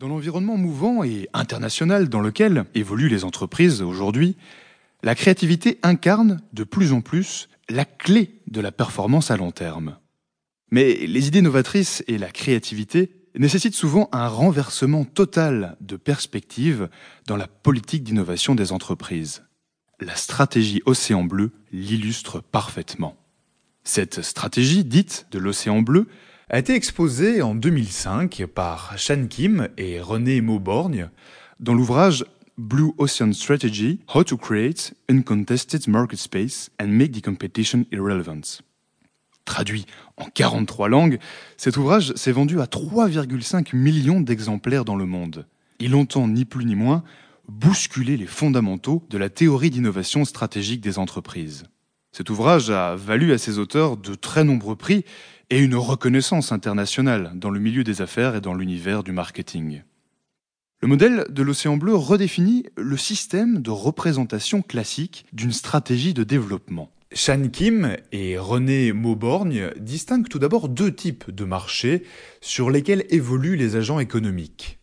Dans l'environnement mouvant et international dans lequel évoluent les entreprises aujourd'hui, la créativité incarne de plus en plus la clé de la performance à long terme. Mais les idées novatrices et la créativité nécessitent souvent un renversement total de perspective dans la politique d'innovation des entreprises. La stratégie Océan Bleu l'illustre parfaitement. Cette stratégie dite de l'Océan Bleu a été exposée en 2005 par Shan Kim et René Mauborgne dans l'ouvrage Blue Ocean Strategy How to Create Uncontested Market Space and Make the Competition Irrelevant. Traduit en 43 langues, cet ouvrage s'est vendu à 3,5 millions d'exemplaires dans le monde. Il entend ni plus ni moins bousculer les fondamentaux de la théorie d'innovation stratégique des entreprises. Cet ouvrage a valu à ses auteurs de très nombreux prix et une reconnaissance internationale dans le milieu des affaires et dans l'univers du marketing. Le modèle de l'océan bleu redéfinit le système de représentation classique d'une stratégie de développement. Shan Kim et René Mauborgne distinguent tout d'abord deux types de marchés sur lesquels évoluent les agents économiques.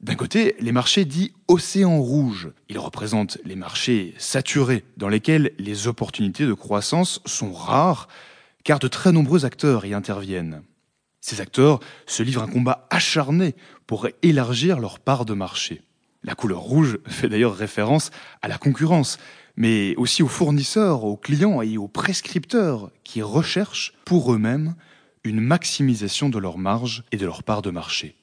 D'un côté, les marchés dits océan rouge. Ils représentent les marchés saturés, dans lesquels les opportunités de croissance sont rares, car de très nombreux acteurs y interviennent. Ces acteurs se livrent un combat acharné pour élargir leur part de marché. La couleur rouge fait d'ailleurs référence à la concurrence, mais aussi aux fournisseurs, aux clients et aux prescripteurs qui recherchent pour eux-mêmes une maximisation de leur marge et de leur part de marché.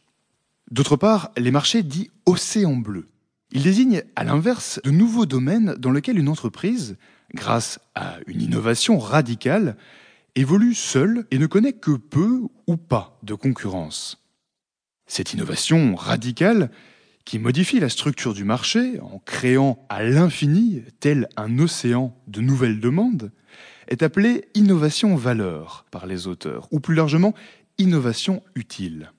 D'autre part, les marchés dits océan bleu. Ils désignent à l'inverse de nouveaux domaines dans lesquels une entreprise, grâce à une innovation radicale, évolue seule et ne connaît que peu ou pas de concurrence. Cette innovation radicale, qui modifie la structure du marché en créant à l'infini, tel un océan de nouvelles demandes, est appelée innovation valeur par les auteurs, ou plus largement innovation utile.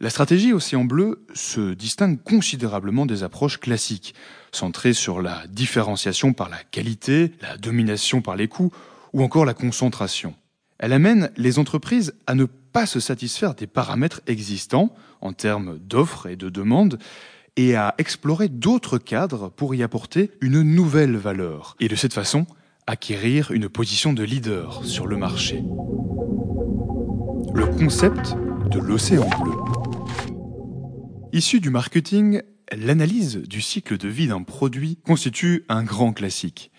La stratégie Océan Bleu se distingue considérablement des approches classiques, centrées sur la différenciation par la qualité, la domination par les coûts ou encore la concentration. Elle amène les entreprises à ne pas se satisfaire des paramètres existants en termes d'offres et de demandes et à explorer d'autres cadres pour y apporter une nouvelle valeur et de cette façon acquérir une position de leader sur le marché. Le concept de l'océan bleu. Issu du marketing, l'analyse du cycle de vie d'un produit constitue un grand classique.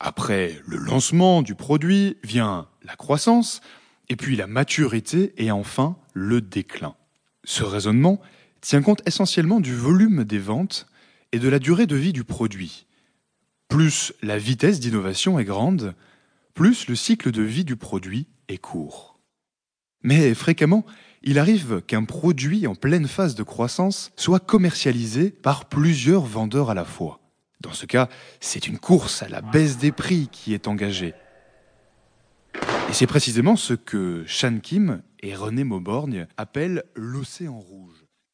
Après le lancement du produit vient la croissance, et puis la maturité et enfin le déclin. Ce raisonnement tient compte essentiellement du volume des ventes et de la durée de vie du produit. Plus la vitesse d'innovation est grande, plus le cycle de vie du produit est court. Mais fréquemment, il arrive qu'un produit en pleine phase de croissance soit commercialisé par plusieurs vendeurs à la fois. Dans ce cas, c'est une course à la baisse des prix qui est engagée. Et c'est précisément ce que Shan Kim et René Mauborgne appellent l'océan rouge.